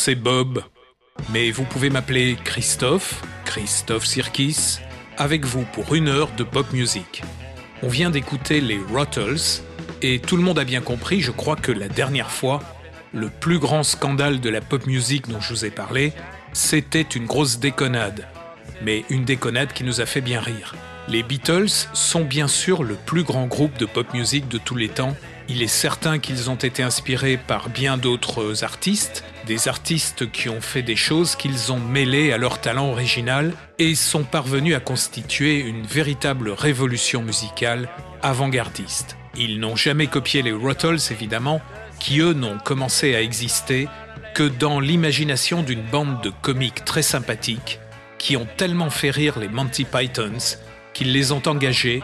C'est Bob. Mais vous pouvez m'appeler Christophe, Christophe Sirkis, avec vous pour une heure de pop music. On vient d'écouter les Rottles, et tout le monde a bien compris, je crois que la dernière fois, le plus grand scandale de la pop music dont je vous ai parlé, c'était une grosse déconnade. Mais une déconnade qui nous a fait bien rire. Les Beatles sont bien sûr le plus grand groupe de pop music de tous les temps. Il est certain qu'ils ont été inspirés par bien d'autres artistes, des artistes qui ont fait des choses qu'ils ont mêlées à leur talent original et sont parvenus à constituer une véritable révolution musicale avant-gardiste. Ils n'ont jamais copié les Rottles évidemment, qui eux n'ont commencé à exister que dans l'imagination d'une bande de comiques très sympathiques qui ont tellement fait rire les Monty Pythons qu'ils les ont engagés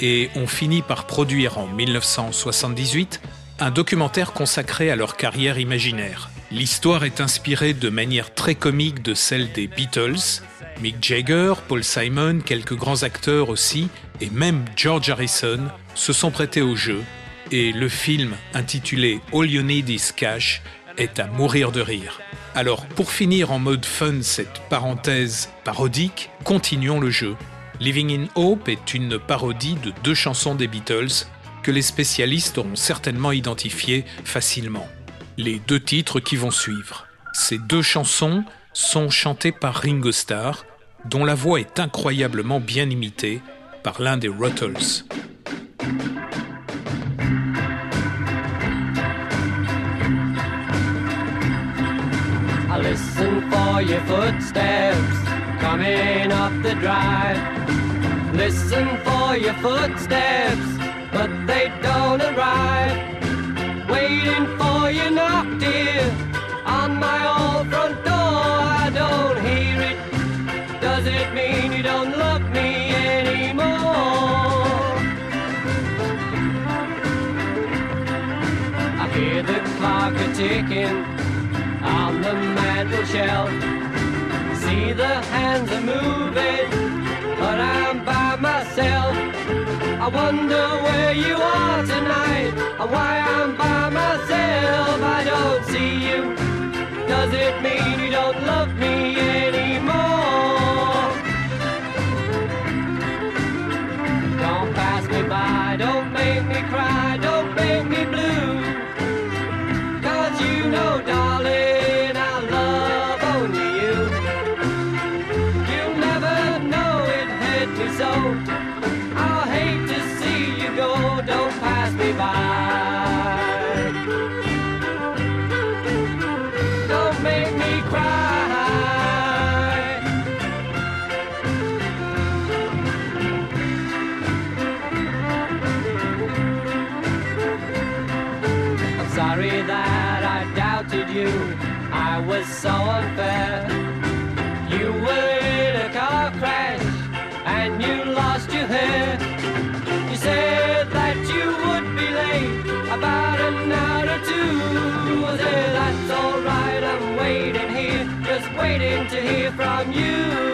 et ont fini par produire en 1978 un documentaire consacré à leur carrière imaginaire. L'histoire est inspirée de manière très comique de celle des Beatles, Mick Jagger, Paul Simon, quelques grands acteurs aussi, et même George Harrison se sont prêtés au jeu, et le film intitulé All You Need Is Cash est à mourir de rire. Alors, pour finir en mode fun cette parenthèse parodique, continuons le jeu. Living in Hope est une parodie de deux chansons des Beatles que les spécialistes auront certainement identifiées facilement. Les deux titres qui vont suivre. Ces deux chansons sont chantées par Ringo Starr, dont la voix est incroyablement bien imitée par l'un des Ruttles. Listen for your footsteps coming the drive. Listen. waiting for you knock, dear, on my old front door. I don't hear it. Does it mean you don't love me anymore? I hear the clock a ticking on the mantel shelf. See the hands are moving, but I'm by myself. I wonder where you are tonight and why I'm by myself. I don't see you. Does it mean you don't love me anymore? hear from you.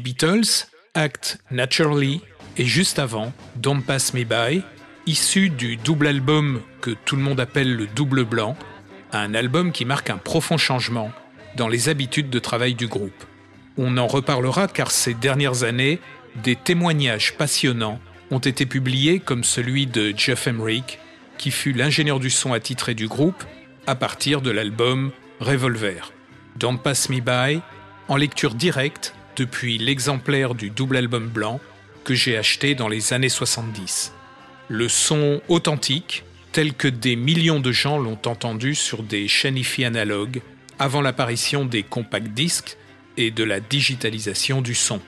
Beatles, Act Naturally, et juste avant, Don't Pass Me By, issu du double album que tout le monde appelle le double blanc, un album qui marque un profond changement dans les habitudes de travail du groupe. On en reparlera car ces dernières années, des témoignages passionnants ont été publiés comme celui de Jeff Emerick, qui fut l'ingénieur du son attitré du groupe à partir de l'album Revolver. Don't Pass Me By, en lecture directe depuis l'exemplaire du double album blanc que j'ai acheté dans les années 70. Le son authentique, tel que des millions de gens l'ont entendu sur des chaînes IFI analogues avant l'apparition des compact disques et de la digitalisation du son.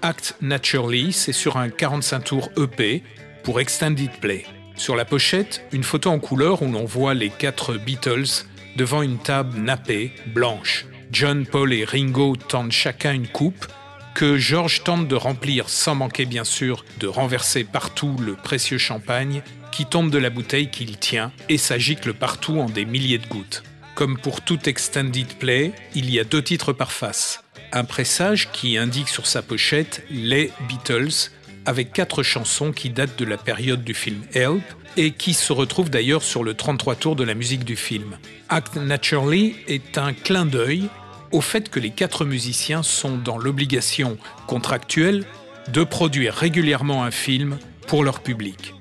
Act Naturally, c'est sur un 45 tours EP pour Extended Play. Sur la pochette, une photo en couleur où l'on voit les quatre Beatles devant une table nappée, blanche. John, Paul et Ringo tendent chacun une coupe que George tente de remplir sans manquer bien sûr de renverser partout le précieux champagne qui tombe de la bouteille qu'il tient et s'agicle partout en des milliers de gouttes. Comme pour tout extended play, il y a deux titres par face. Un pressage qui indique sur sa pochette les Beatles avec quatre chansons qui datent de la période du film Help et qui se retrouvent d'ailleurs sur le 33 tours de la musique du film. Act Naturally est un clin d'œil au fait que les quatre musiciens sont dans l'obligation contractuelle de produire régulièrement un film pour leur public.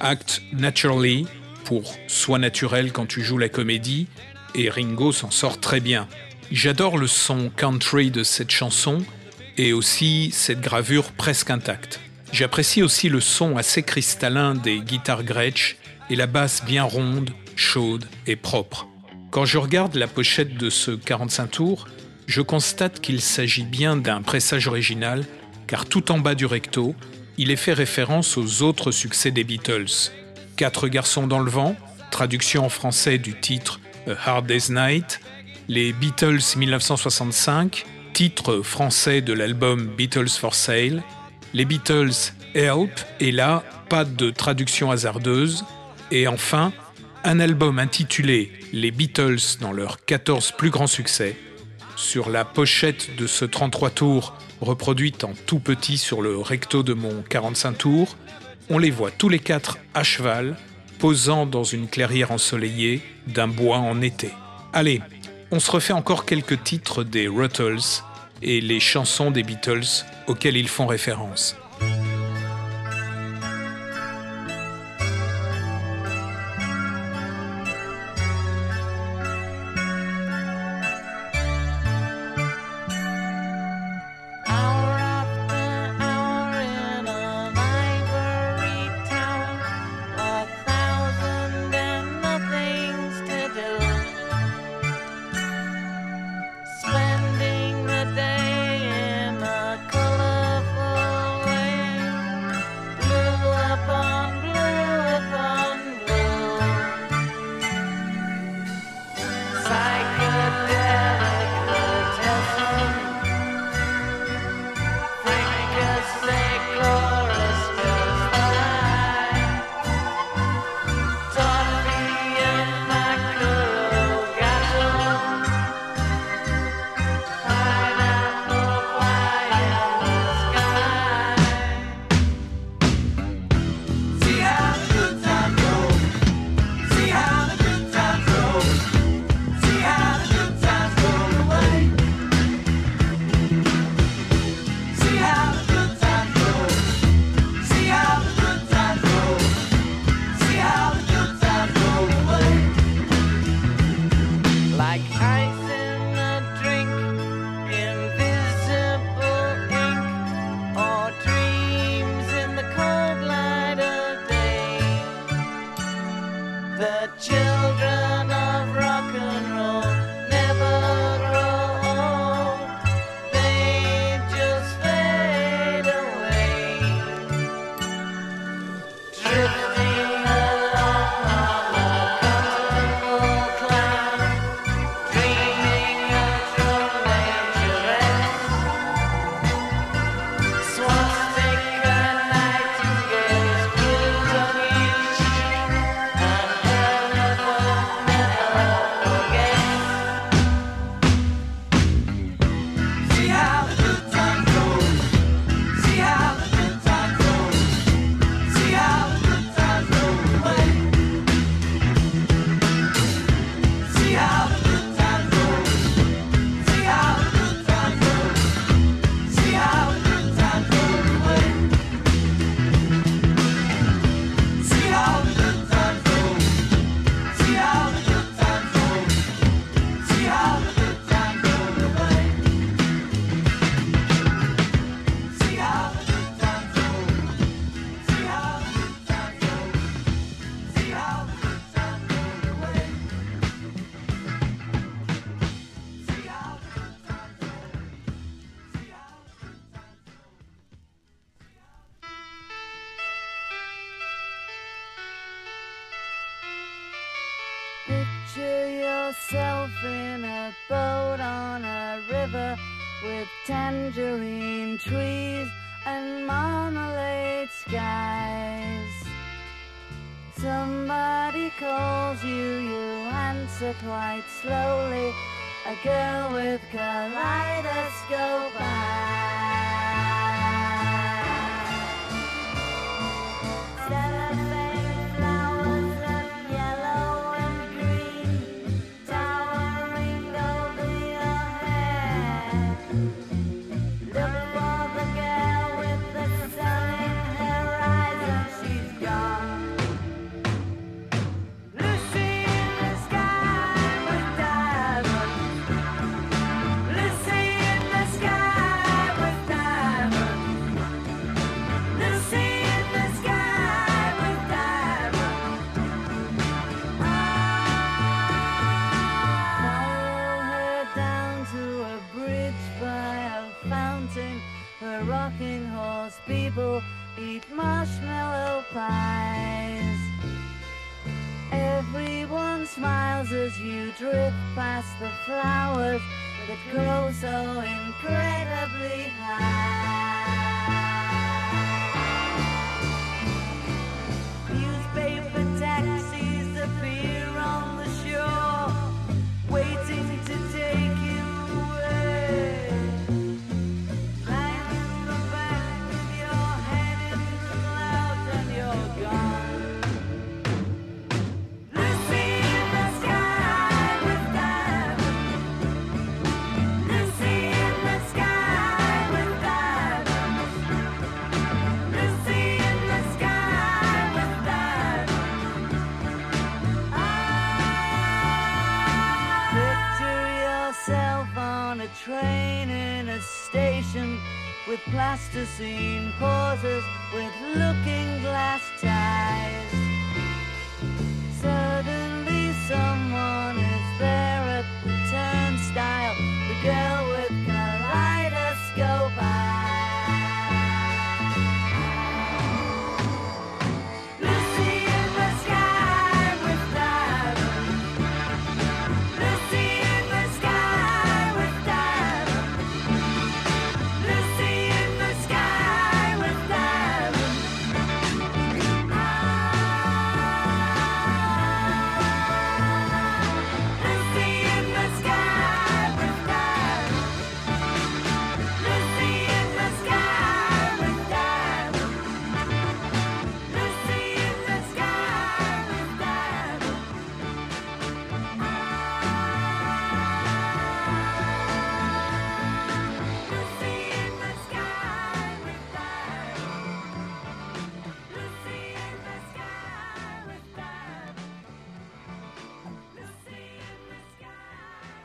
Act Naturally pour Sois naturel quand tu joues la comédie et Ringo s'en sort très bien. J'adore le son country de cette chanson et aussi cette gravure presque intacte. J'apprécie aussi le son assez cristallin des guitares Gretsch et la basse bien ronde, chaude et propre. Quand je regarde la pochette de ce 45 tours, je constate qu'il s'agit bien d'un pressage original, car tout en bas du recto, il est fait référence aux autres succès des Beatles. Quatre garçons dans le vent, traduction en français du titre A Hard Day's Night, les Beatles 1965, titre français de l'album Beatles for Sale, les Beatles Help, et là, pas de traduction hasardeuse, et enfin, un album intitulé Les Beatles dans leurs 14 plus grands succès. Sur la pochette de ce 33 tours, reproduite en tout petit sur le recto de mon 45 tours, on les voit tous les quatre à cheval, posant dans une clairière ensoleillée d'un bois en été. Allez, on se refait encore quelques titres des Ruttles et les chansons des Beatles auxquelles ils font référence.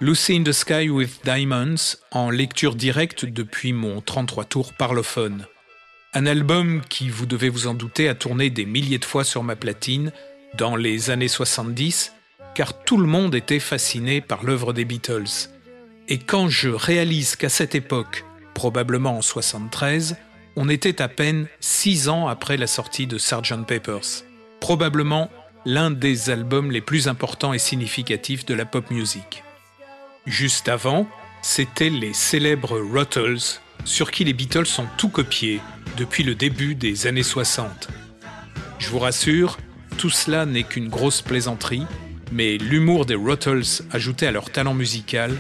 Lucy in the Sky with Diamonds en lecture directe depuis mon 33 tours parlophone. Un album qui, vous devez vous en douter, a tourné des milliers de fois sur ma platine dans les années 70, car tout le monde était fasciné par l'œuvre des Beatles. Et quand je réalise qu'à cette époque, probablement en 73, on était à peine six ans après la sortie de Sgt. Pepper's, probablement l'un des albums les plus importants et significatifs de la pop music. Juste avant, c'étaient les célèbres Ruttles, sur qui les Beatles ont tout copié depuis le début des années 60. Je vous rassure, tout cela n'est qu'une grosse plaisanterie, mais l'humour des Ruttles ajouté à leur talent musical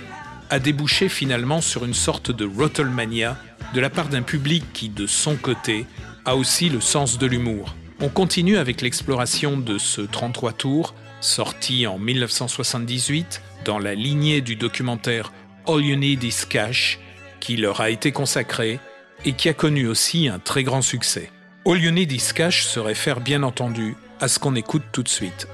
a débouché finalement sur une sorte de Ruttlemania de la part d'un public qui, de son côté, a aussi le sens de l'humour. On continue avec l'exploration de ce 33 tours, sorti en 1978 dans la lignée du documentaire All You Need Is Cash, qui leur a été consacré et qui a connu aussi un très grand succès. All You Need Is Cash se réfère bien entendu à ce qu'on écoute tout de suite.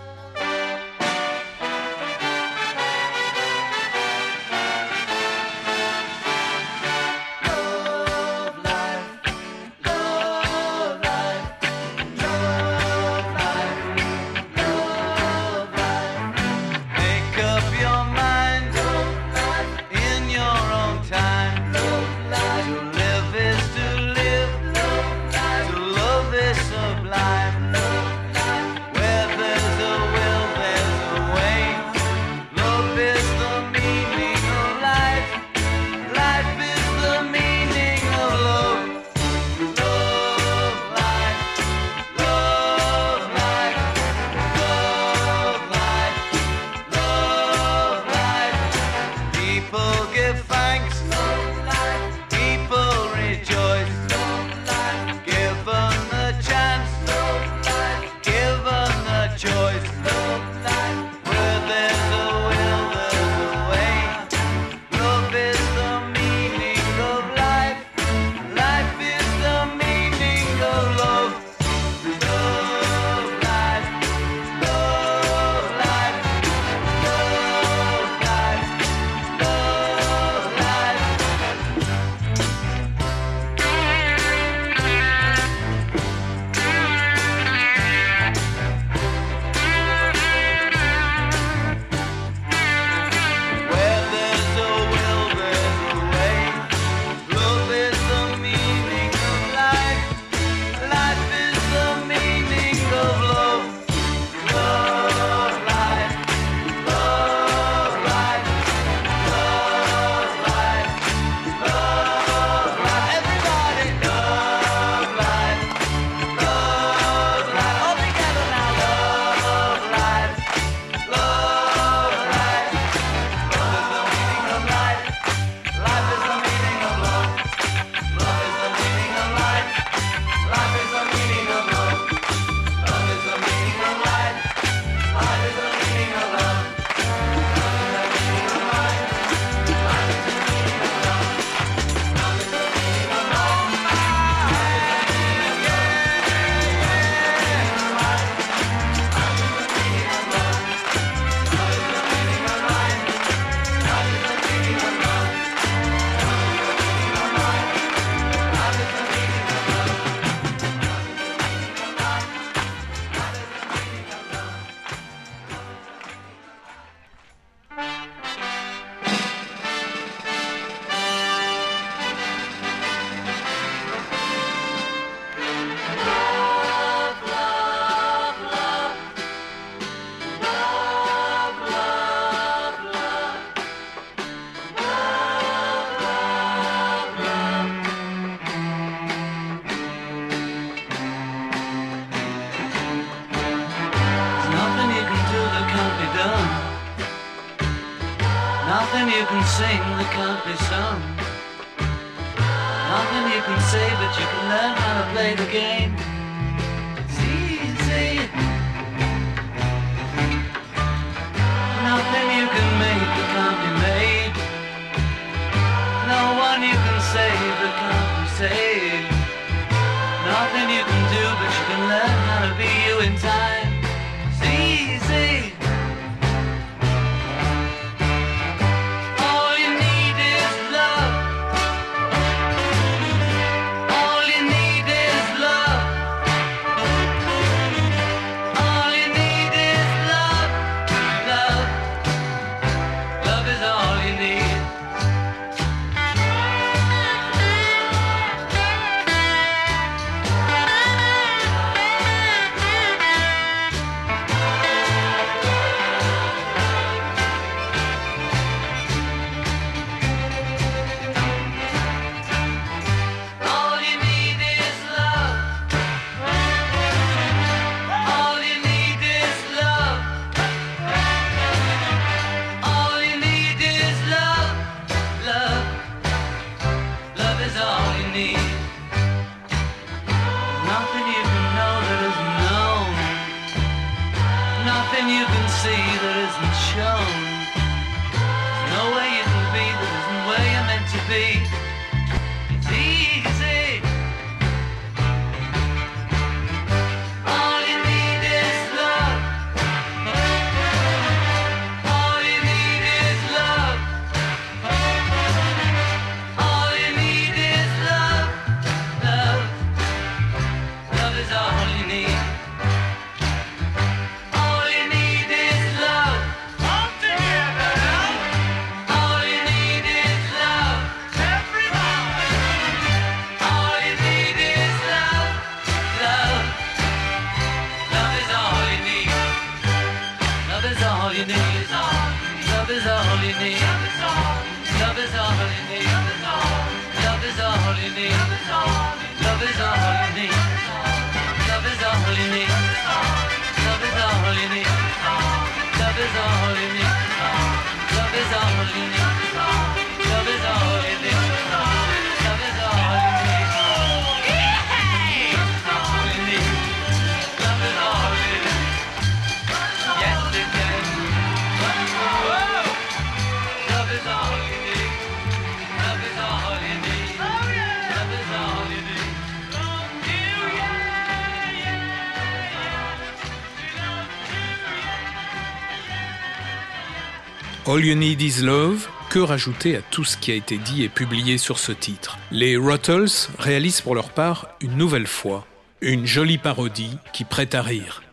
All You Need Is Love, que rajouter à tout ce qui a été dit et publié sur ce titre? Les Ruttles réalisent pour leur part une nouvelle fois une jolie parodie qui prête à rire.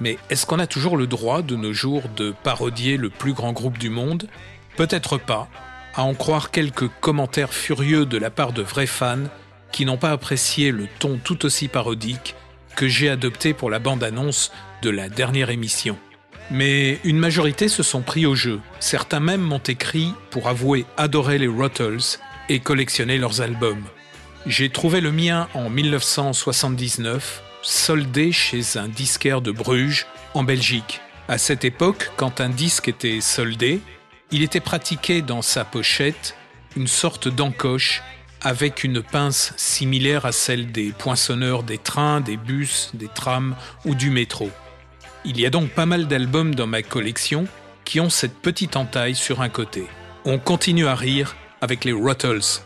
Mais est-ce qu'on a toujours le droit de nos jours de parodier le plus grand groupe du monde? Peut-être pas, à en croire quelques commentaires furieux de la part de vrais fans qui n'ont pas apprécié le ton tout aussi parodique que j'ai adopté pour la bande-annonce de la dernière émission. Mais une majorité se sont pris au jeu. Certains même m'ont écrit pour avouer adorer les Ruttles et collectionner leurs albums. J'ai trouvé le mien en 1979, soldé chez un disquaire de Bruges, en Belgique. À cette époque, quand un disque était soldé, il était pratiqué dans sa pochette une sorte d'encoche avec une pince similaire à celle des poinçonneurs des trains, des bus, des trams ou du métro. Il y a donc pas mal d'albums dans ma collection qui ont cette petite entaille sur un côté. On continue à rire avec les Ruttles.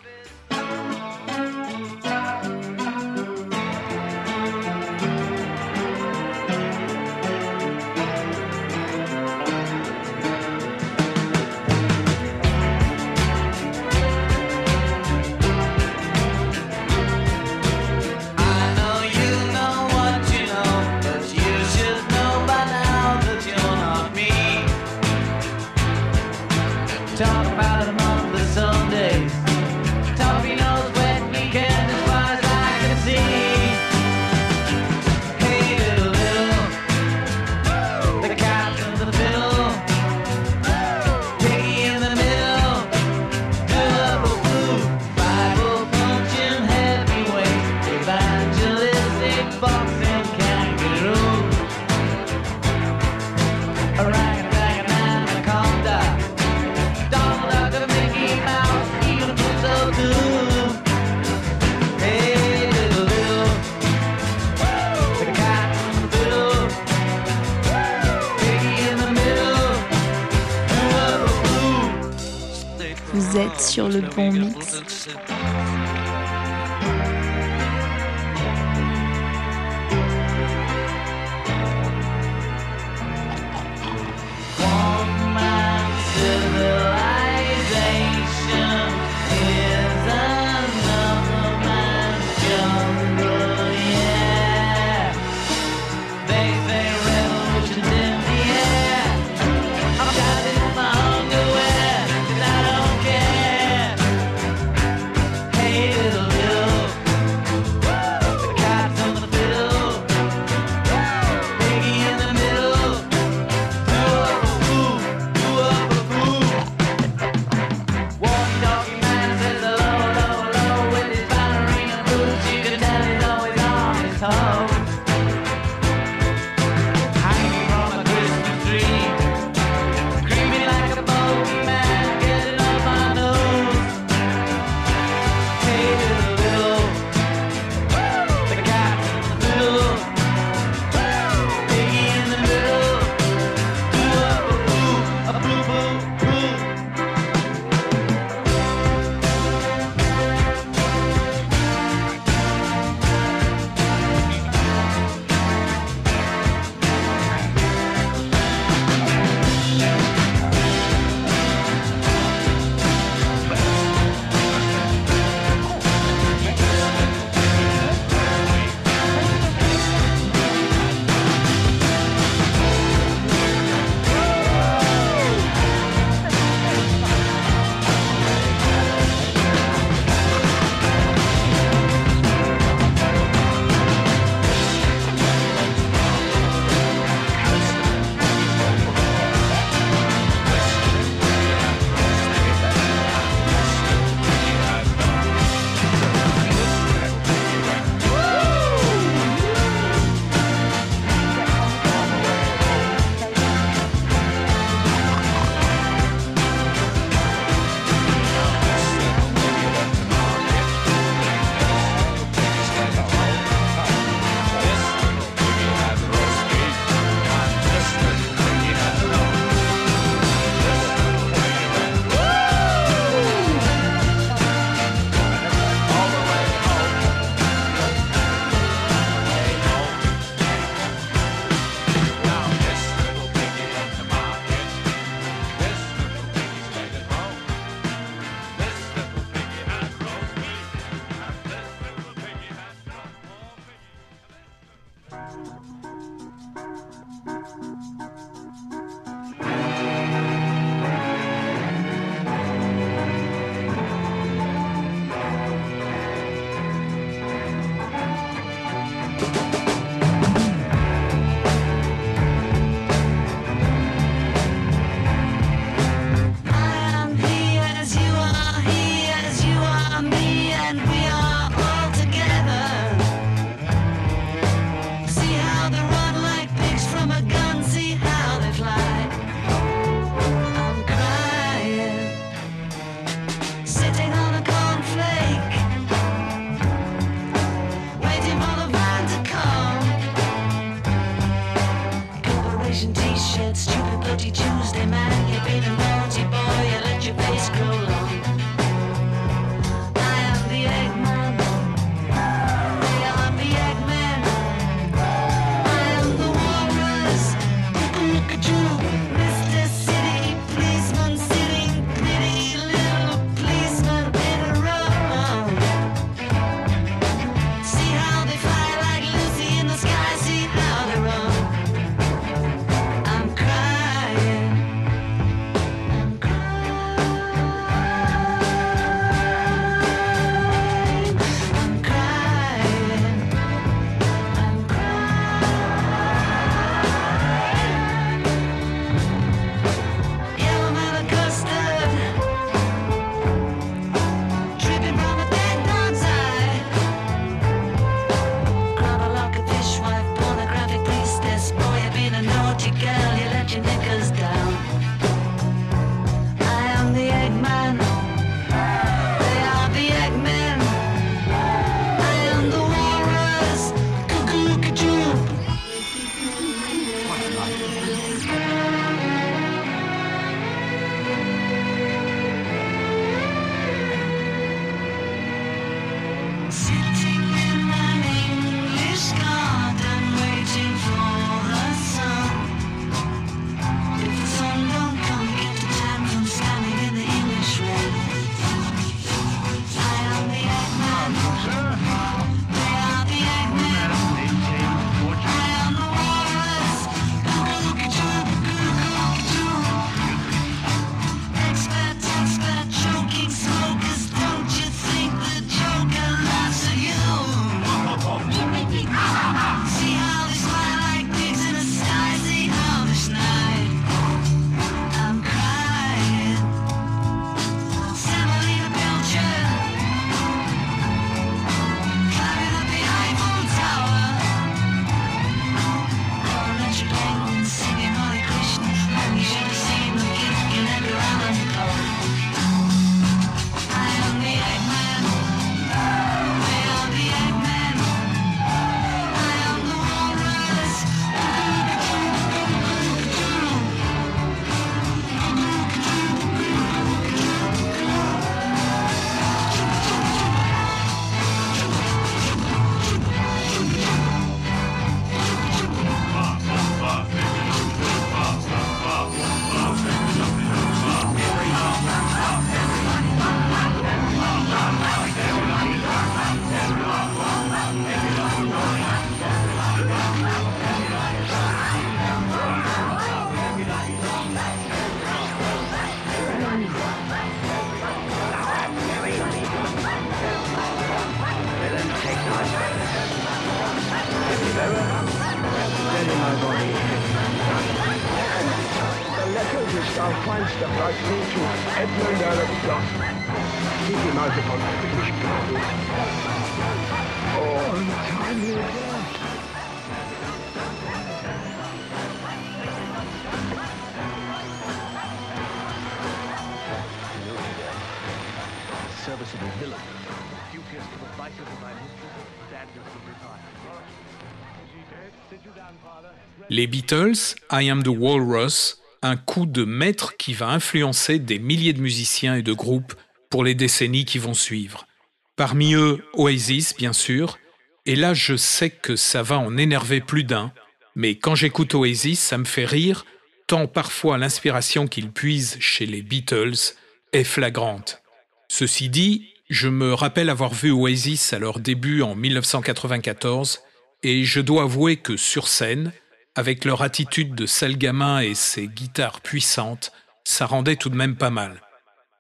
Les Beatles, I Am the Walrus, un coup de maître qui va influencer des milliers de musiciens et de groupes pour les décennies qui vont suivre. Parmi eux, Oasis, bien sûr, et là je sais que ça va en énerver plus d'un, mais quand j'écoute Oasis, ça me fait rire, tant parfois l'inspiration qu'ils puisent chez les Beatles est flagrante. Ceci dit, je me rappelle avoir vu Oasis à leur début en 1994, et je dois avouer que sur scène, avec leur attitude de sale gamin et ses guitares puissantes, ça rendait tout de même pas mal.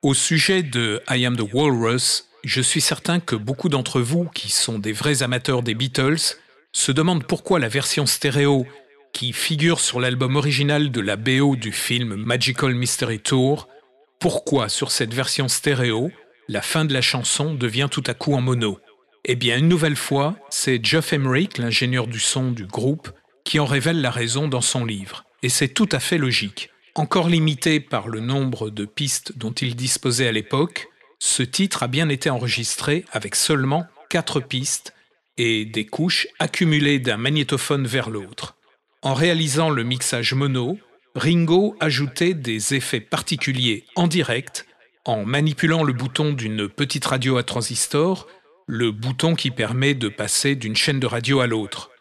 Au sujet de I Am the Walrus, je suis certain que beaucoup d'entre vous, qui sont des vrais amateurs des Beatles, se demandent pourquoi la version stéréo, qui figure sur l'album original de la BO du film Magical Mystery Tour, pourquoi sur cette version stéréo, la fin de la chanson devient tout à coup en mono? Eh bien, une nouvelle fois, c'est Geoff Emerick, l'ingénieur du son du groupe, qui en révèle la raison dans son livre. Et c'est tout à fait logique. Encore limité par le nombre de pistes dont il disposait à l'époque, ce titre a bien été enregistré avec seulement quatre pistes et des couches accumulées d'un magnétophone vers l'autre. En réalisant le mixage mono, Ringo ajoutait des effets particuliers en direct en manipulant le bouton d'une petite radio à transistor, le bouton qui permet de passer d'une chaîne de radio à l'autre.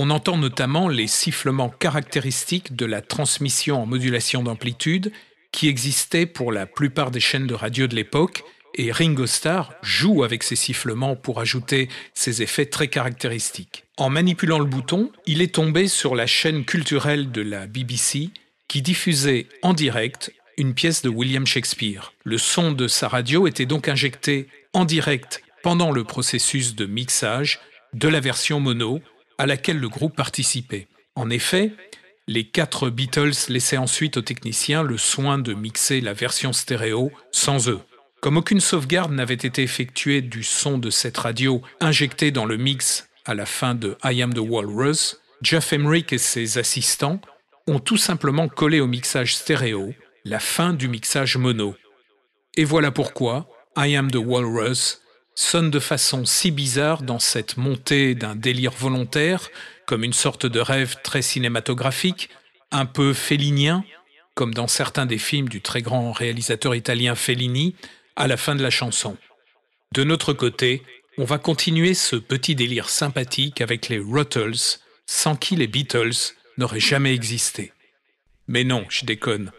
On entend notamment les sifflements caractéristiques de la transmission en modulation d'amplitude qui existait pour la plupart des chaînes de radio de l'époque, et Ringo Starr joue avec ces sifflements pour ajouter ces effets très caractéristiques. En manipulant le bouton, il est tombé sur la chaîne culturelle de la BBC qui diffusait en direct une pièce de William Shakespeare. Le son de sa radio était donc injecté en direct pendant le processus de mixage de la version mono à laquelle le groupe participait. En effet, les quatre Beatles laissaient ensuite aux techniciens le soin de mixer la version stéréo sans eux. Comme aucune sauvegarde n'avait été effectuée du son de cette radio injecté dans le mix à la fin de I Am the Walrus, Jeff Emerick et ses assistants ont tout simplement collé au mixage stéréo la fin du mixage mono. Et voilà pourquoi I Am the Walrus sonne de façon si bizarre dans cette montée d'un délire volontaire, comme une sorte de rêve très cinématographique, un peu félinien, comme dans certains des films du très grand réalisateur italien Fellini, à la fin de la chanson. De notre côté, on va continuer ce petit délire sympathique avec les Ruttles, sans qui les Beatles n'auraient jamais existé. Mais non, je déconne.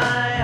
my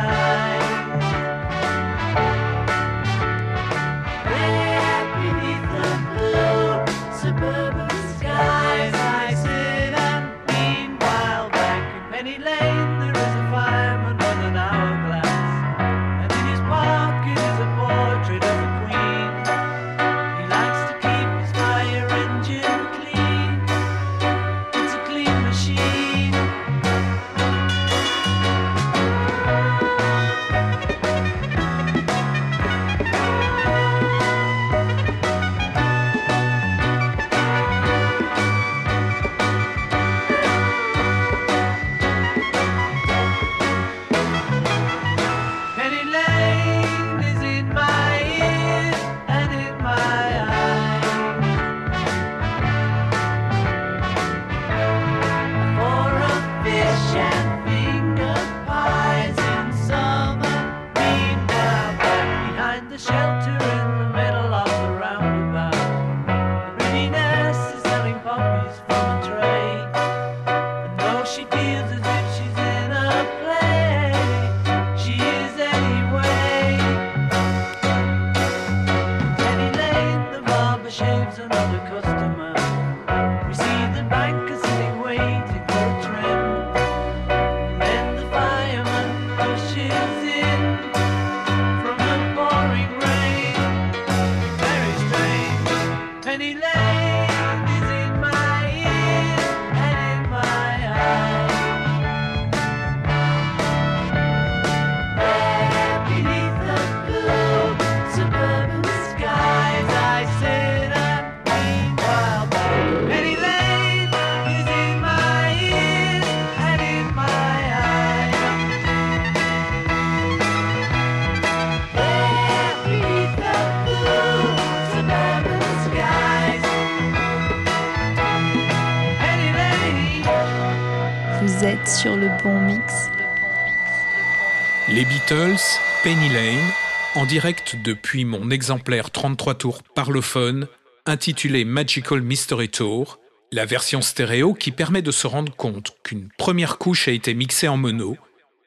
Les Beatles, Penny Lane, en direct depuis mon exemplaire 33 tours parlophone intitulé Magical Mystery Tour, la version stéréo qui permet de se rendre compte qu'une première couche a été mixée en mono,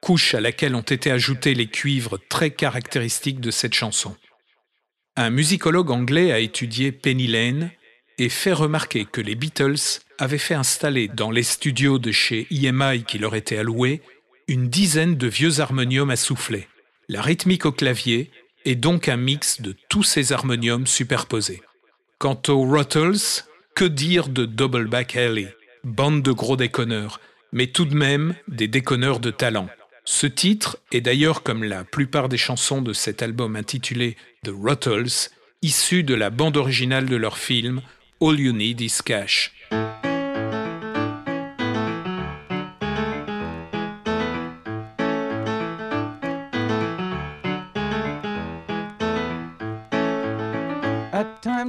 couche à laquelle ont été ajoutés les cuivres très caractéristiques de cette chanson. Un musicologue anglais a étudié Penny Lane et fait remarquer que les Beatles avaient fait installer dans les studios de chez EMI qui leur étaient alloués une dizaine de vieux harmoniums à souffler. La rythmique au clavier est donc un mix de tous ces harmoniums superposés. Quant aux Ruttles, que dire de Double Back Alley Bande de gros déconneurs, mais tout de même des déconneurs de talent. Ce titre est d'ailleurs, comme la plupart des chansons de cet album intitulé The Ruttles, issu de la bande originale de leur film All You Need Is Cash.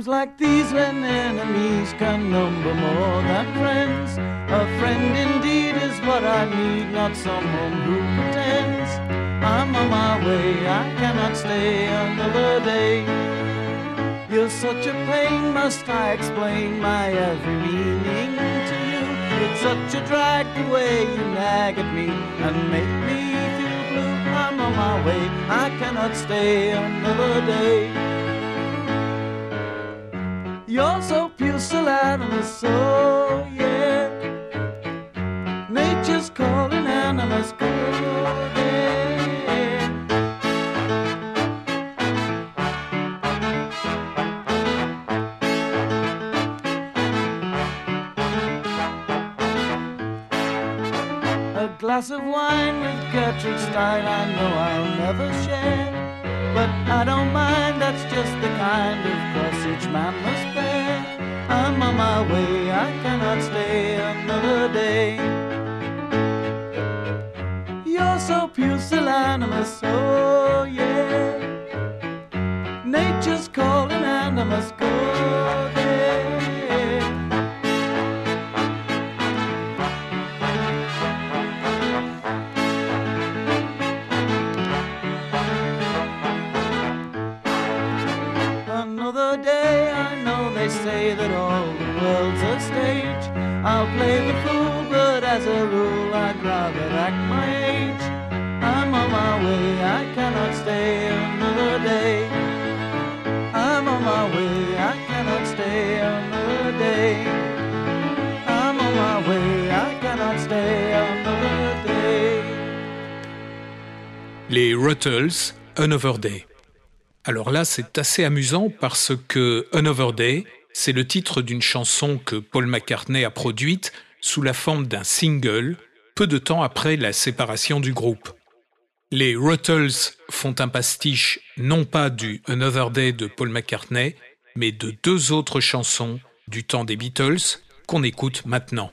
Times like these, when enemies can number more than friends, a friend indeed is what I need, not someone who pretends. I'm on my way, I cannot stay another day. You're such a pain, must I explain my every meaning to you? It's such a drag the way you nag at me and make me feel blue. I'm on my way, I cannot stay another day. You're so pusillanimous, so yeah. Nature's calling animals, go yeah. A glass of wine with Gertrude Stein, I know I'll never share. But I don't mind, that's just the kind of cross each man must my way, I cannot stay another day. You're so pusillanimous, oh yeah. Nature's calling and I must go Les Ruttles, Another Day. Alors là, c'est assez amusant parce que Another Day, c'est le titre d'une chanson que Paul McCartney a produite sous la forme d'un single peu de temps après la séparation du groupe. Les Ruttles font un pastiche non pas du Another Day de Paul McCartney, mais de deux autres chansons du temps des Beatles qu'on écoute maintenant.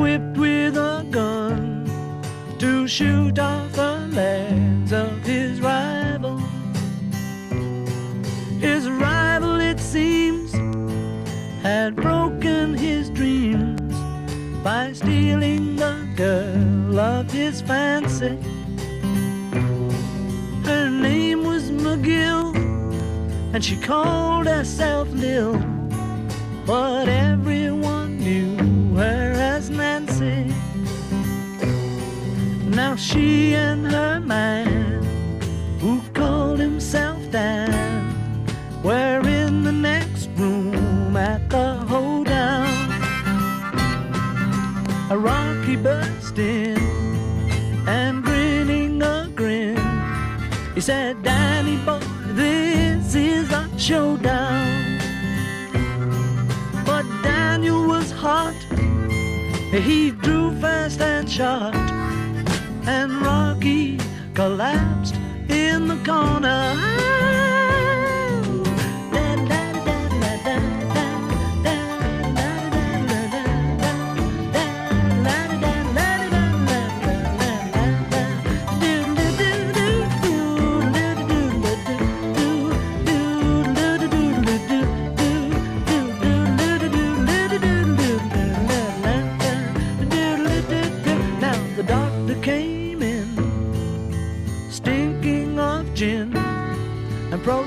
equipped with a gun to shoot off the legs of his rival. His rival, it seems, had broken his dreams by stealing the girl of his fancy. Her name was McGill, and she called herself Lil, but she and her man, who called himself Dan, were in the next room at the hoedown. A Rocky burst in and grinning a grin. He said, Danny boy, this is a showdown. But Daniel was hot. He drew fast and shot. And Rocky collapsed in the corner.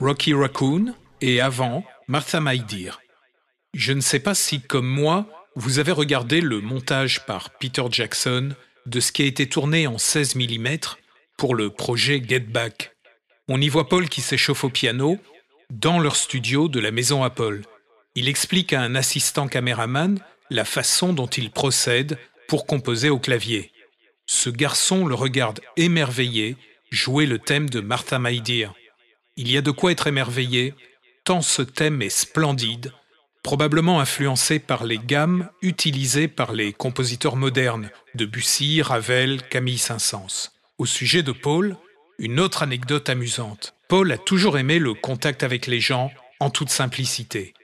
Rocky Raccoon et avant, Martha My Dear. Je ne sais pas si, comme moi, vous avez regardé le montage par Peter Jackson de ce qui a été tourné en 16 mm pour le projet Get Back. On y voit Paul qui s'échauffe au piano dans leur studio de la maison Apple. Il explique à un assistant caméraman la façon dont il procède pour composer au clavier. Ce garçon le regarde émerveillé jouer le thème de Martha My Dear. Il y a de quoi être émerveillé, tant ce thème est splendide, probablement influencé par les gammes utilisées par les compositeurs modernes, Debussy, Ravel, Camille Saint-Saëns. Au sujet de Paul, une autre anecdote amusante. Paul a toujours aimé le contact avec les gens en toute simplicité.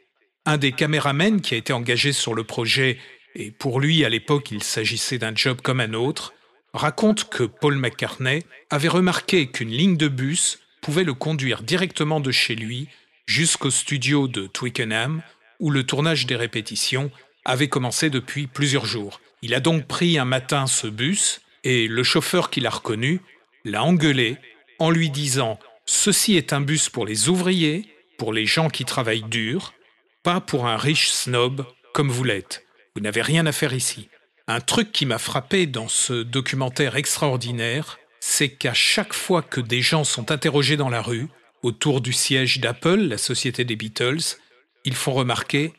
Un des caméramens qui a été engagé sur le projet, et pour lui à l'époque il s'agissait d'un job comme un autre, raconte que Paul McCartney avait remarqué qu'une ligne de bus pouvait le conduire directement de chez lui jusqu'au studio de Twickenham, où le tournage des répétitions avait commencé depuis plusieurs jours. Il a donc pris un matin ce bus, et le chauffeur qui l'a reconnu l'a engueulé en lui disant Ceci est un bus pour les ouvriers, pour les gens qui travaillent dur, pas pour un riche snob comme vous l'êtes. Vous n'avez rien à faire ici. Un truc qui m'a frappé dans ce documentaire extraordinaire, c'est qu'à chaque fois que des gens sont interrogés dans la rue, autour du siège d'Apple, la société des Beatles, ils font remarquer,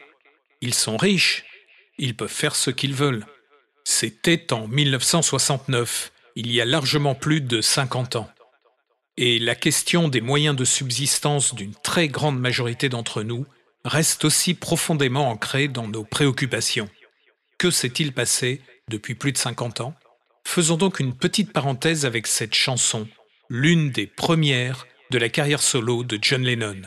ils sont riches, ils peuvent faire ce qu'ils veulent. C'était en 1969, il y a largement plus de 50 ans. Et la question des moyens de subsistance d'une très grande majorité d'entre nous reste aussi profondément ancrée dans nos préoccupations. Que s'est-il passé depuis plus de 50 ans? Faisons donc une petite parenthèse avec cette chanson, l'une des premières de la carrière solo de John Lennon.